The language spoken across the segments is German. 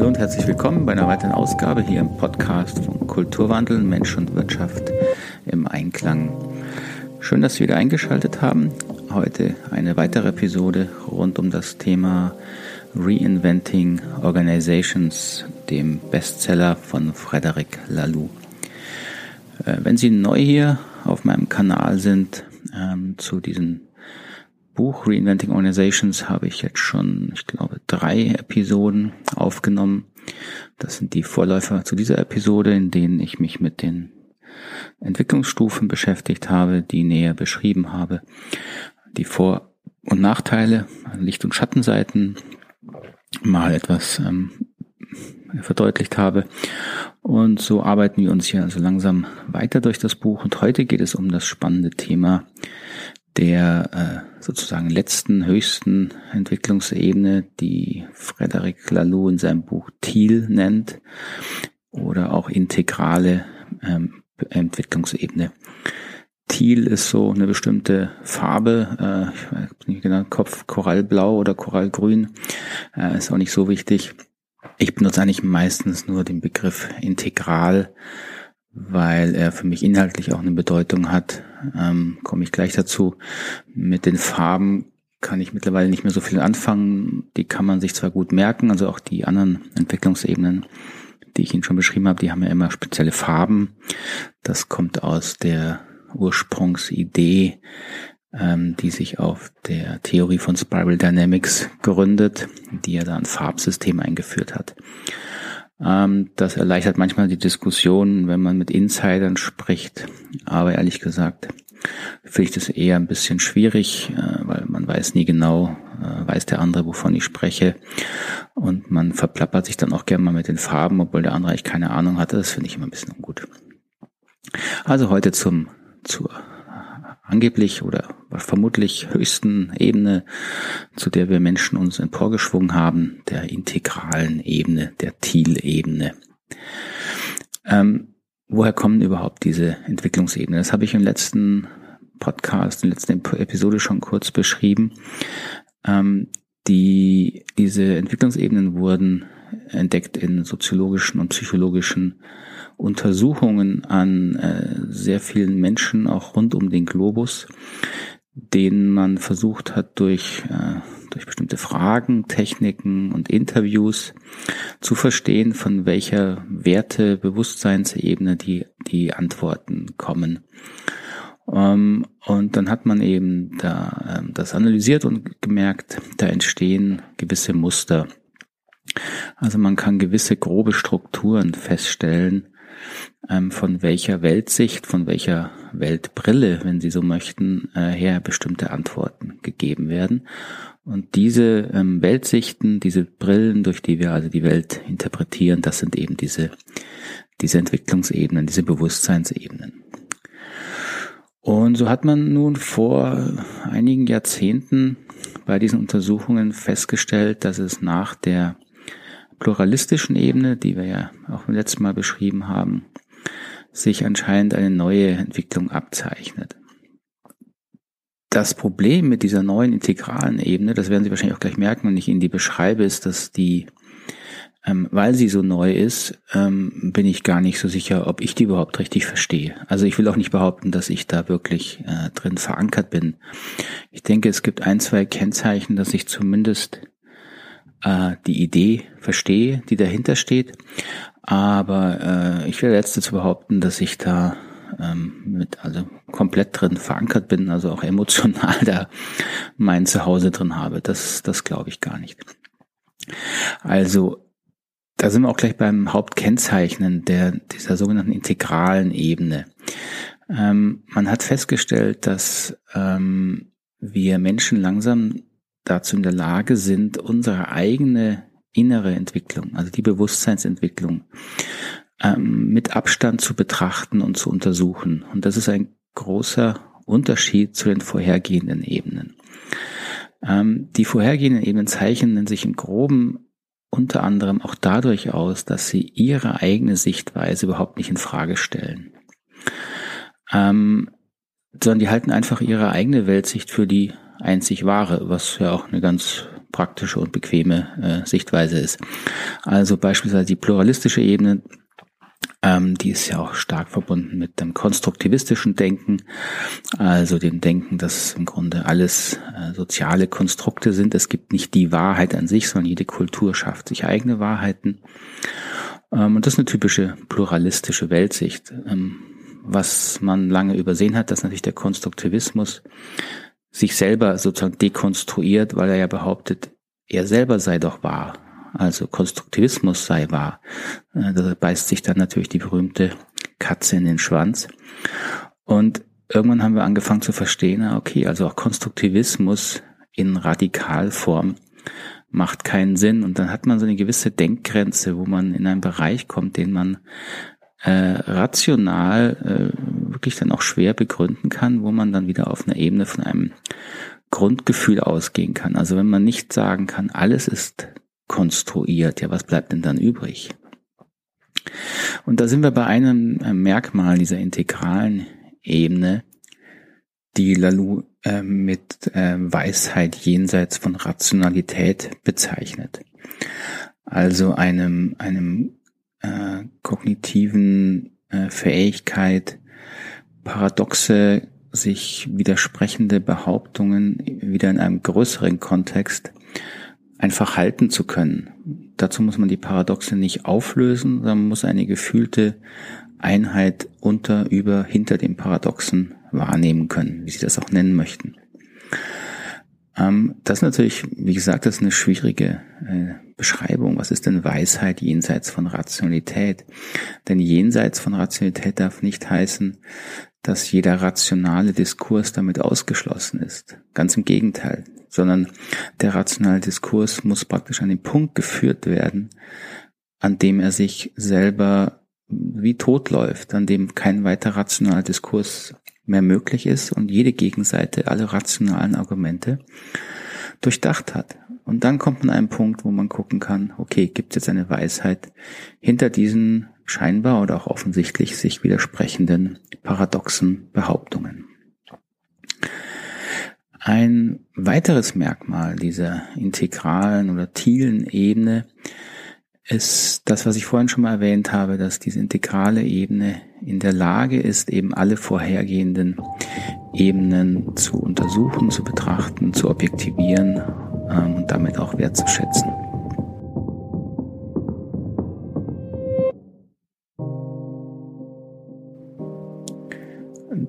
Hallo und herzlich willkommen bei einer weiteren Ausgabe hier im Podcast von Kulturwandel, Mensch und Wirtschaft im Einklang. Schön, dass Sie wieder eingeschaltet haben. Heute eine weitere Episode rund um das Thema Reinventing Organizations, dem Bestseller von Frederic Laloux. Äh, wenn Sie neu hier auf meinem Kanal sind, ähm, zu diesem Buch Reinventing Organizations habe ich jetzt schon, ich glaube, drei Episoden aufgenommen. Das sind die Vorläufer zu dieser Episode, in denen ich mich mit den Entwicklungsstufen beschäftigt habe, die näher beschrieben habe, die Vor- und Nachteile, Licht- und Schattenseiten mal etwas ähm, verdeutlicht habe. Und so arbeiten wir uns hier also langsam weiter durch das Buch. Und heute geht es um das spannende Thema der äh, sozusagen letzten, höchsten Entwicklungsebene, die Frederic Laloux in seinem Buch Thiel nennt, oder auch integrale ähm, Entwicklungsebene. Thiel ist so eine bestimmte Farbe, äh, ich weiß nicht genau, Kopf Korallblau oder Korallgrün, äh, ist auch nicht so wichtig. Ich benutze eigentlich meistens nur den Begriff integral, weil er für mich inhaltlich auch eine Bedeutung hat. Ähm, Komme ich gleich dazu. Mit den Farben kann ich mittlerweile nicht mehr so viel anfangen. Die kann man sich zwar gut merken, also auch die anderen Entwicklungsebenen, die ich Ihnen schon beschrieben habe, die haben ja immer spezielle Farben. Das kommt aus der Ursprungsidee, ähm, die sich auf der Theorie von Spiral Dynamics gründet, die ja da ein Farbsystem eingeführt hat. Ähm, das erleichtert manchmal die Diskussion, wenn man mit Insidern spricht. Aber ehrlich gesagt finde ich das eher ein bisschen schwierig, äh, weil man weiß nie genau, äh, weiß der andere, wovon ich spreche. Und man verplappert sich dann auch gerne mal mit den Farben, obwohl der andere eigentlich keine Ahnung hatte. Das finde ich immer ein bisschen ungut. Also heute zum, zur angeblich oder vermutlich höchsten Ebene, zu der wir Menschen uns emporgeschwungen haben, der integralen Ebene, der Thiel-Ebene. Ähm, woher kommen überhaupt diese Entwicklungsebenen? Das habe ich im letzten Podcast, in der letzten Episode schon kurz beschrieben. Ähm, die, diese Entwicklungsebenen wurden entdeckt in soziologischen und psychologischen Untersuchungen an äh, sehr vielen Menschen, auch rund um den Globus, denen man versucht hat, durch, äh, durch bestimmte Fragen, Techniken und Interviews zu verstehen, von welcher Werte, Bewusstseinsebene die, die Antworten kommen. Ähm, und dann hat man eben da äh, das analysiert und gemerkt, da entstehen gewisse Muster. Also man kann gewisse grobe Strukturen feststellen, von welcher Weltsicht, von welcher Weltbrille, wenn Sie so möchten, äh, her bestimmte Antworten gegeben werden. Und diese ähm, Weltsichten, diese Brillen, durch die wir also die Welt interpretieren, das sind eben diese, diese Entwicklungsebenen, diese Bewusstseinsebenen. Und so hat man nun vor einigen Jahrzehnten bei diesen Untersuchungen festgestellt, dass es nach der pluralistischen Ebene, die wir ja auch beim letzten Mal beschrieben haben, sich anscheinend eine neue Entwicklung abzeichnet. Das Problem mit dieser neuen integralen Ebene, das werden Sie wahrscheinlich auch gleich merken, wenn ich Ihnen die beschreibe, ist, dass die, ähm, weil sie so neu ist, ähm, bin ich gar nicht so sicher, ob ich die überhaupt richtig verstehe. Also ich will auch nicht behaupten, dass ich da wirklich äh, drin verankert bin. Ich denke, es gibt ein, zwei Kennzeichen, dass ich zumindest äh, die Idee verstehe, die dahinter steht. Aber äh, ich will jetzt dazu behaupten, dass ich da ähm, mit also komplett drin verankert bin, also auch emotional da mein Zuhause drin habe. Das, das glaube ich gar nicht. Also da sind wir auch gleich beim Hauptkennzeichnen der, dieser sogenannten integralen Ebene. Ähm, man hat festgestellt, dass ähm, wir Menschen langsam dazu in der Lage sind, unsere eigene innere Entwicklung, also die Bewusstseinsentwicklung, ähm, mit Abstand zu betrachten und zu untersuchen. Und das ist ein großer Unterschied zu den vorhergehenden Ebenen. Ähm, die vorhergehenden Ebenen zeichnen sich im groben unter anderem auch dadurch aus, dass sie ihre eigene Sichtweise überhaupt nicht in Frage stellen. Ähm, sondern die halten einfach ihre eigene Weltsicht für die einzig wahre, was ja auch eine ganz praktische und bequeme äh, Sichtweise ist. Also beispielsweise die pluralistische Ebene, ähm, die ist ja auch stark verbunden mit dem konstruktivistischen Denken, also dem Denken, dass im Grunde alles äh, soziale Konstrukte sind. Es gibt nicht die Wahrheit an sich, sondern jede Kultur schafft sich eigene Wahrheiten. Ähm, und das ist eine typische pluralistische Weltsicht. Ähm, was man lange übersehen hat, dass natürlich der Konstruktivismus sich selber sozusagen dekonstruiert, weil er ja behauptet, er selber sei doch wahr also Konstruktivismus sei wahr. Äh, da beißt sich dann natürlich die berühmte Katze in den Schwanz. Und irgendwann haben wir angefangen zu verstehen, okay, also auch Konstruktivismus in Radikalform macht keinen Sinn. Und dann hat man so eine gewisse Denkgrenze, wo man in einen Bereich kommt, den man äh, rational äh, wirklich dann auch schwer begründen kann, wo man dann wieder auf einer Ebene von einem Grundgefühl ausgehen kann. Also wenn man nicht sagen kann, alles ist konstruiert. Ja, was bleibt denn dann übrig? Und da sind wir bei einem Merkmal dieser integralen Ebene, die Lalou äh, mit äh, Weisheit jenseits von Rationalität bezeichnet. Also einem, einem äh, kognitiven äh, Fähigkeit, paradoxe, sich widersprechende Behauptungen wieder in einem größeren Kontext einfach halten zu können. Dazu muss man die Paradoxe nicht auflösen, sondern muss eine gefühlte Einheit unter, über, hinter dem Paradoxen wahrnehmen können, wie Sie das auch nennen möchten. Ähm, das ist natürlich, wie gesagt, das ist eine schwierige äh, Beschreibung. Was ist denn Weisheit jenseits von Rationalität? Denn jenseits von Rationalität darf nicht heißen, dass jeder rationale Diskurs damit ausgeschlossen ist. Ganz im Gegenteil sondern der rationale Diskurs muss praktisch an den Punkt geführt werden, an dem er sich selber wie tot läuft, an dem kein weiter rationaler Diskurs mehr möglich ist und jede Gegenseite alle rationalen Argumente durchdacht hat. Und dann kommt man an einen Punkt, wo man gucken kann, okay, gibt es jetzt eine Weisheit hinter diesen scheinbar oder auch offensichtlich sich widersprechenden paradoxen Behauptungen. Ein weiteres Merkmal dieser integralen oder tielen Ebene ist das, was ich vorhin schon mal erwähnt habe, dass diese integrale Ebene in der Lage ist, eben alle vorhergehenden Ebenen zu untersuchen, zu betrachten, zu objektivieren ähm, und damit auch wertzuschätzen.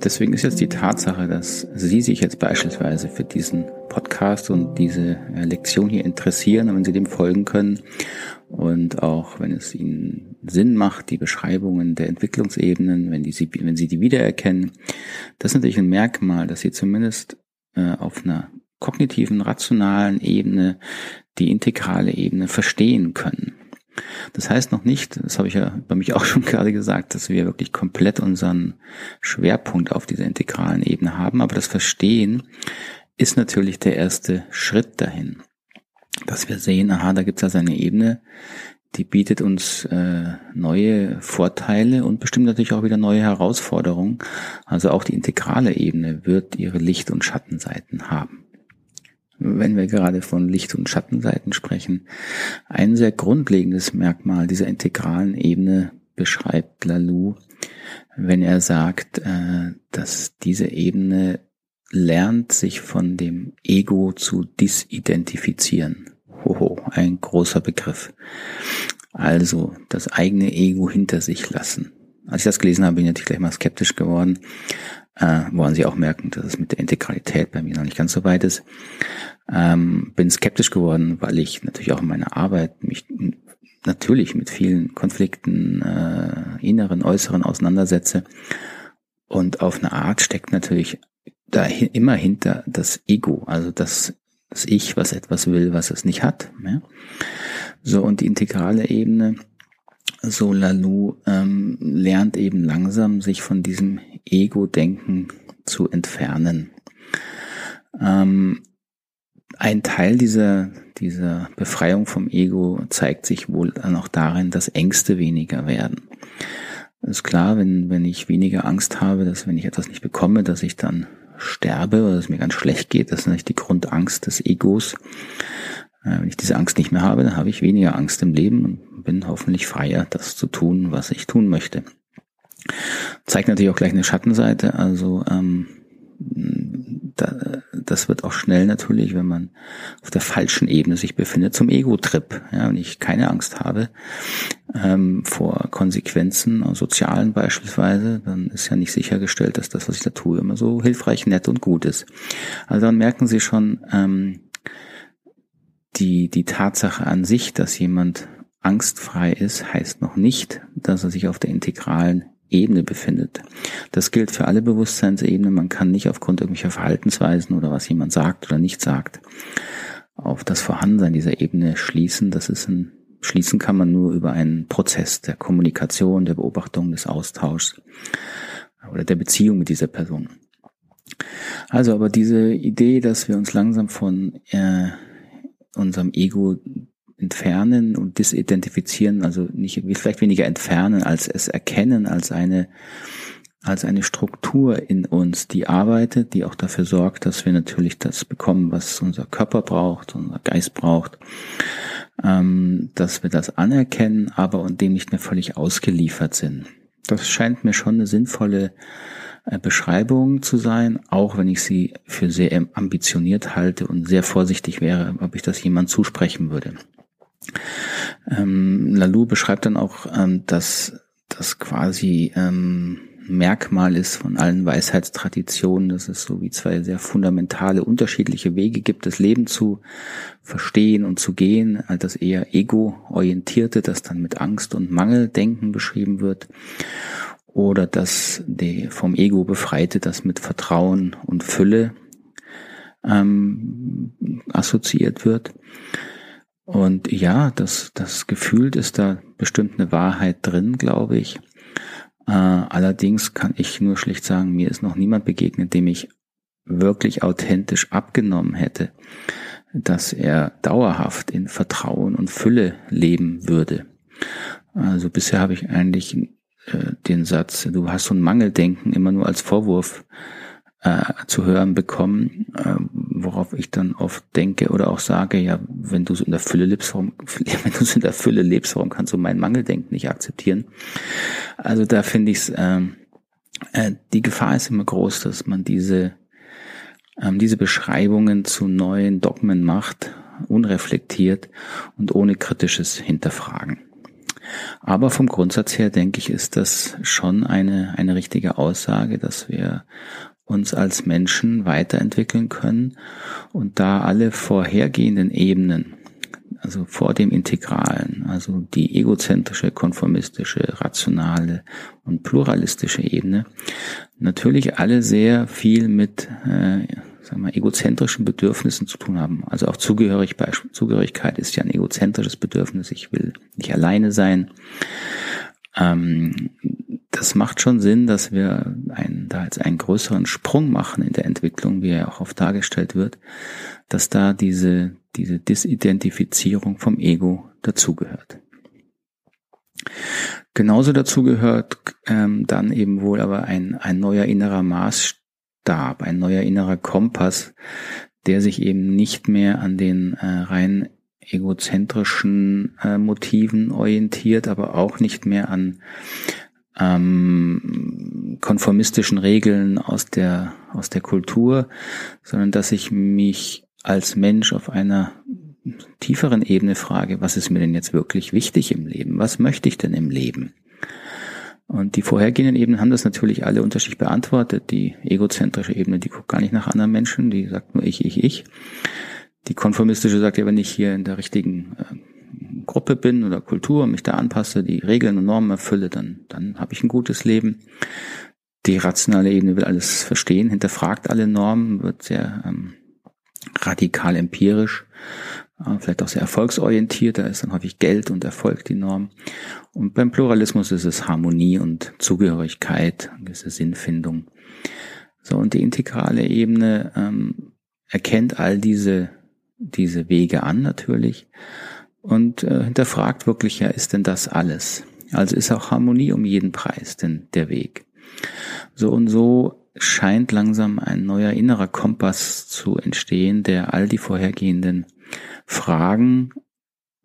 deswegen ist jetzt die Tatsache, dass Sie sich jetzt beispielsweise für diesen Podcast und diese äh, Lektion hier interessieren wenn Sie dem folgen können und auch wenn es Ihnen Sinn macht, die Beschreibungen der Entwicklungsebenen, wenn, die Sie, wenn Sie die wiedererkennen, das ist natürlich ein Merkmal, dass Sie zumindest äh, auf einer kognitiven, rationalen Ebene die integrale Ebene verstehen können. Das heißt noch nicht, das habe ich ja bei mich auch schon gerade gesagt, dass wir wirklich komplett unseren Schwerpunkt auf dieser integralen Ebene haben, aber das Verstehen ist natürlich der erste Schritt dahin. Dass wir sehen, aha, da gibt es also eine Ebene, die bietet uns äh, neue Vorteile und bestimmt natürlich auch wieder neue Herausforderungen. Also auch die integrale Ebene wird ihre Licht- und Schattenseiten haben wenn wir gerade von Licht- und Schattenseiten sprechen, ein sehr grundlegendes Merkmal dieser integralen Ebene beschreibt Lalou, wenn er sagt, äh, dass diese Ebene lernt, sich von dem Ego zu disidentifizieren. Hoho, ein großer Begriff. Also das eigene Ego hinter sich lassen. Als ich das gelesen habe, bin ich natürlich gleich mal skeptisch geworden, äh, woran Sie auch merken, dass es mit der Integralität bei mir noch nicht ganz so weit ist. Ähm, bin skeptisch geworden, weil ich natürlich auch in meiner Arbeit mich natürlich mit vielen Konflikten, äh, inneren, äußeren auseinandersetze. Und auf eine Art steckt natürlich da immer hinter das Ego, also das, das Ich, was etwas will, was es nicht hat. Ja? So, und die integrale Ebene, so Lalou, ähm, lernt eben langsam, sich von diesem Ego-Denken zu entfernen. Ähm, ein Teil dieser, dieser Befreiung vom Ego zeigt sich wohl dann auch darin, dass Ängste weniger werden. Ist klar, wenn, wenn ich weniger Angst habe, dass wenn ich etwas nicht bekomme, dass ich dann sterbe oder dass es mir ganz schlecht geht, das ist natürlich die Grundangst des Egos. Äh, wenn ich diese Angst nicht mehr habe, dann habe ich weniger Angst im Leben und bin hoffentlich freier, das zu tun, was ich tun möchte. Zeigt natürlich auch gleich eine Schattenseite. Also ähm, da, das wird auch schnell natürlich, wenn man auf der falschen Ebene sich befindet, zum Ego-Trip. Ja, wenn ich keine Angst habe ähm, vor Konsequenzen, sozialen beispielsweise, dann ist ja nicht sichergestellt, dass das, was ich da tue, immer so hilfreich, nett und gut ist. Also dann merken Sie schon ähm, die, die Tatsache an sich, dass jemand angstfrei ist, heißt noch nicht, dass er sich auf der integralen Ebene befindet. Das gilt für alle Bewusstseinsebenen. Man kann nicht aufgrund irgendwelcher Verhaltensweisen oder was jemand sagt oder nicht sagt, auf das Vorhandensein dieser Ebene schließen. Das ist ein, schließen kann man nur über einen Prozess der Kommunikation, der Beobachtung, des Austauschs oder der Beziehung mit dieser Person. Also, aber diese Idee, dass wir uns langsam von äh, unserem Ego entfernen und disidentifizieren, also nicht, vielleicht weniger entfernen als es erkennen, als eine, als eine Struktur in uns, die arbeitet, die auch dafür sorgt, dass wir natürlich das bekommen, was unser Körper braucht, unser Geist braucht, ähm, dass wir das anerkennen, aber und dem nicht mehr völlig ausgeliefert sind. Das scheint mir schon eine sinnvolle äh, Beschreibung zu sein, auch wenn ich sie für sehr ambitioniert halte und sehr vorsichtig wäre, ob ich das jemand zusprechen würde. Ähm, Lalou beschreibt dann auch, ähm, dass das quasi ähm, Merkmal ist von allen Weisheitstraditionen, dass es so wie zwei sehr fundamentale, unterschiedliche Wege gibt, das Leben zu verstehen und zu gehen, als das eher ego-orientierte, das dann mit Angst und Mangeldenken beschrieben wird, oder das die vom Ego befreite, das mit Vertrauen und Fülle ähm, assoziiert wird. Und ja, das, das gefühlt ist da bestimmt eine Wahrheit drin, glaube ich. Äh, allerdings kann ich nur schlicht sagen, mir ist noch niemand begegnet, dem ich wirklich authentisch abgenommen hätte, dass er dauerhaft in Vertrauen und Fülle leben würde. Also bisher habe ich eigentlich äh, den Satz, du hast so ein Mangeldenken immer nur als Vorwurf äh, zu hören bekommen, äh, worauf ich dann oft denke oder auch sage, ja, wenn du so in der Fülle lebst, warum, wenn du so in der Fülle lebst, warum kannst du mein Mangeldenken nicht akzeptieren? Also da finde ich es, äh, äh, die Gefahr ist immer groß, dass man diese, ähm, diese Beschreibungen zu neuen Dogmen macht, unreflektiert und ohne kritisches Hinterfragen. Aber vom Grundsatz her denke ich, ist das schon eine, eine richtige Aussage, dass wir uns als Menschen weiterentwickeln können und da alle vorhergehenden Ebenen, also vor dem Integralen, also die egozentrische, konformistische, rationale und pluralistische Ebene, natürlich alle sehr viel mit äh, sagen wir, egozentrischen Bedürfnissen zu tun haben. Also auch Zugehörig, Zugehörigkeit ist ja ein egozentrisches Bedürfnis. Ich will nicht alleine sein. Ähm, das macht schon Sinn, dass wir einen, da jetzt einen größeren Sprung machen in der Entwicklung, wie er auch oft dargestellt wird, dass da diese, diese Disidentifizierung vom Ego dazugehört. Genauso dazu gehört ähm, dann eben wohl aber ein, ein neuer innerer Maßstab, ein neuer innerer Kompass, der sich eben nicht mehr an den äh, rein egozentrischen äh, Motiven orientiert, aber auch nicht mehr an ähm, konformistischen Regeln aus der, aus der Kultur, sondern dass ich mich als Mensch auf einer tieferen Ebene frage, was ist mir denn jetzt wirklich wichtig im Leben? Was möchte ich denn im Leben? Und die vorhergehenden Ebenen haben das natürlich alle unterschiedlich beantwortet. Die egozentrische Ebene, die guckt gar nicht nach anderen Menschen, die sagt nur ich, ich, ich. Die konformistische sagt ja, wenn ich hier in der richtigen äh, Gruppe bin oder Kultur und mich da anpasse, die Regeln und Normen erfülle, dann, dann habe ich ein gutes Leben. Die rationale Ebene will alles verstehen, hinterfragt alle Normen, wird sehr ähm, radikal empirisch, äh, vielleicht auch sehr erfolgsorientiert, da ist dann häufig Geld und Erfolg die Norm. Und beim Pluralismus ist es Harmonie und Zugehörigkeit, eine gewisse Sinnfindung. So, und die integrale Ebene ähm, erkennt all diese, diese Wege an natürlich und äh, hinterfragt wirklich, ja, ist denn das alles? Also ist auch Harmonie um jeden Preis denn der Weg. So und so scheint langsam ein neuer innerer Kompass zu entstehen, der all die vorhergehenden Fragen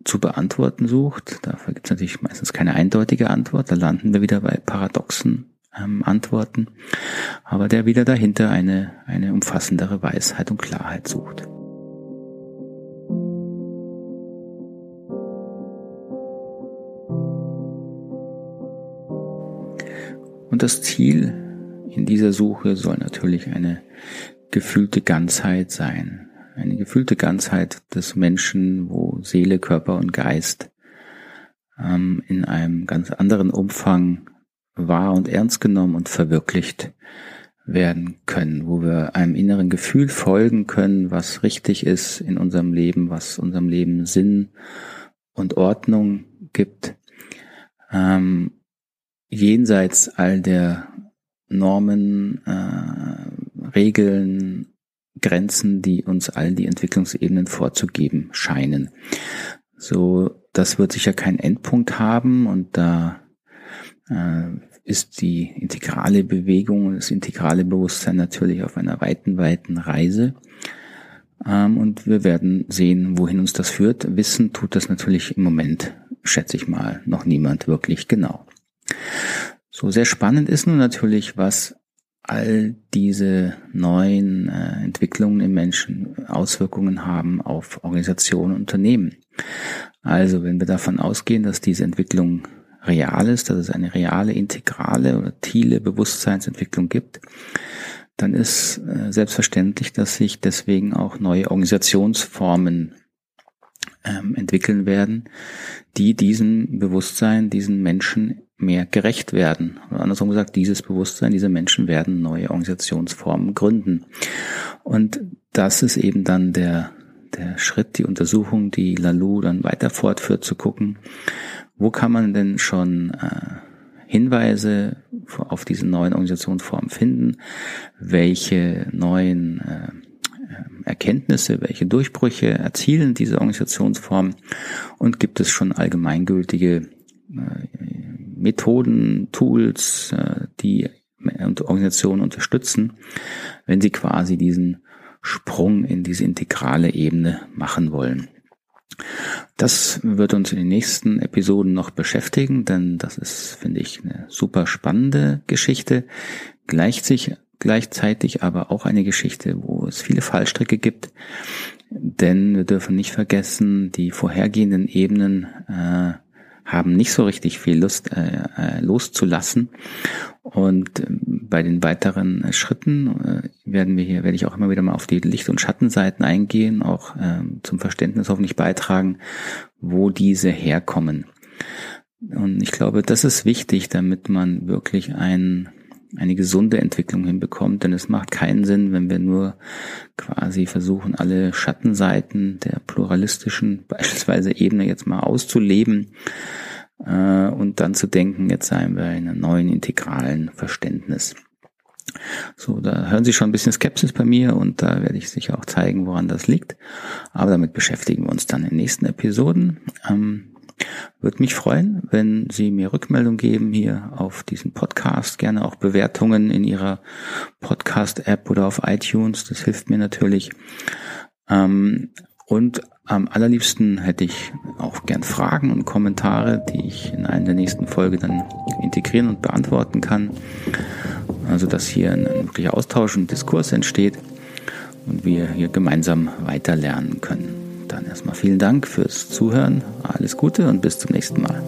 zu beantworten sucht. Dafür gibt es natürlich meistens keine eindeutige Antwort. Da landen wir wieder bei paradoxen ähm, Antworten. Aber der wieder dahinter eine, eine umfassendere Weisheit und Klarheit sucht. Und das Ziel in dieser Suche soll natürlich eine gefühlte Ganzheit sein. Eine gefühlte Ganzheit des Menschen, wo Seele, Körper und Geist ähm, in einem ganz anderen Umfang wahr und ernst genommen und verwirklicht werden können, wo wir einem inneren Gefühl folgen können, was richtig ist in unserem Leben, was unserem Leben Sinn und Ordnung gibt. Ähm, jenseits all der Normen, äh, Regeln, Grenzen, die uns all die Entwicklungsebenen vorzugeben scheinen. So, das wird sicher keinen Endpunkt haben und da äh, ist die integrale Bewegung und das integrale Bewusstsein natürlich auf einer weiten, weiten Reise. Ähm, und wir werden sehen, wohin uns das führt. Wissen tut das natürlich im Moment, schätze ich mal, noch niemand wirklich genau. So sehr spannend ist nun natürlich, was all diese neuen äh, Entwicklungen im Menschen Auswirkungen haben auf Organisationen und Unternehmen. Also wenn wir davon ausgehen, dass diese Entwicklung real ist, dass es eine reale, integrale oder thiele Bewusstseinsentwicklung gibt, dann ist äh, selbstverständlich, dass sich deswegen auch neue Organisationsformen ähm, entwickeln werden, die diesem Bewusstsein, diesen Menschen mehr gerecht werden. Oder andersrum gesagt, dieses Bewusstsein, diese Menschen werden neue Organisationsformen gründen. Und das ist eben dann der, der Schritt, die Untersuchung, die Lalou dann weiter fortführt, zu gucken, wo kann man denn schon äh, Hinweise auf diese neuen Organisationsformen finden? Welche neuen äh, Erkenntnisse, welche Durchbrüche erzielen diese Organisationsformen? Und gibt es schon allgemeingültige äh, Methoden, Tools, äh, die Organisationen unterstützen, wenn sie quasi diesen Sprung in diese integrale Ebene machen wollen? Das wird uns in den nächsten Episoden noch beschäftigen, denn das ist, finde ich, eine super spannende Geschichte. Gleichzeitig, gleichzeitig aber auch eine Geschichte, wo es viele Fallstricke gibt. Denn wir dürfen nicht vergessen, die vorhergehenden Ebenen äh, haben nicht so richtig viel Lust äh, äh loszulassen. Und äh, bei den weiteren äh, Schritten äh, werden wir hier, werde ich auch immer wieder mal auf die Licht- und Schattenseiten eingehen, auch äh, zum Verständnis hoffentlich beitragen, wo diese herkommen. Und ich glaube, das ist wichtig, damit man wirklich ein, eine gesunde Entwicklung hinbekommt, denn es macht keinen Sinn, wenn wir nur quasi versuchen, alle Schattenseiten der pluralistischen beispielsweise Ebene jetzt mal auszuleben äh, und dann zu denken, jetzt seien wir in einem neuen integralen Verständnis. So, da hören Sie schon ein bisschen Skepsis bei mir und da werde ich sicher auch zeigen, woran das liegt. Aber damit beschäftigen wir uns dann in den nächsten Episoden. Ähm, würde mich freuen, wenn Sie mir Rückmeldung geben hier auf diesen Podcast, gerne auch Bewertungen in Ihrer Podcast-App oder auf iTunes. Das hilft mir natürlich. Ähm, und am allerliebsten hätte ich auch gern Fragen und Kommentare, die ich in einer der nächsten Folge dann integrieren und beantworten kann. Also dass hier ein wirklicher Austausch und Diskurs entsteht und wir hier gemeinsam weiter lernen können. Dann erstmal vielen Dank fürs Zuhören, alles Gute und bis zum nächsten Mal.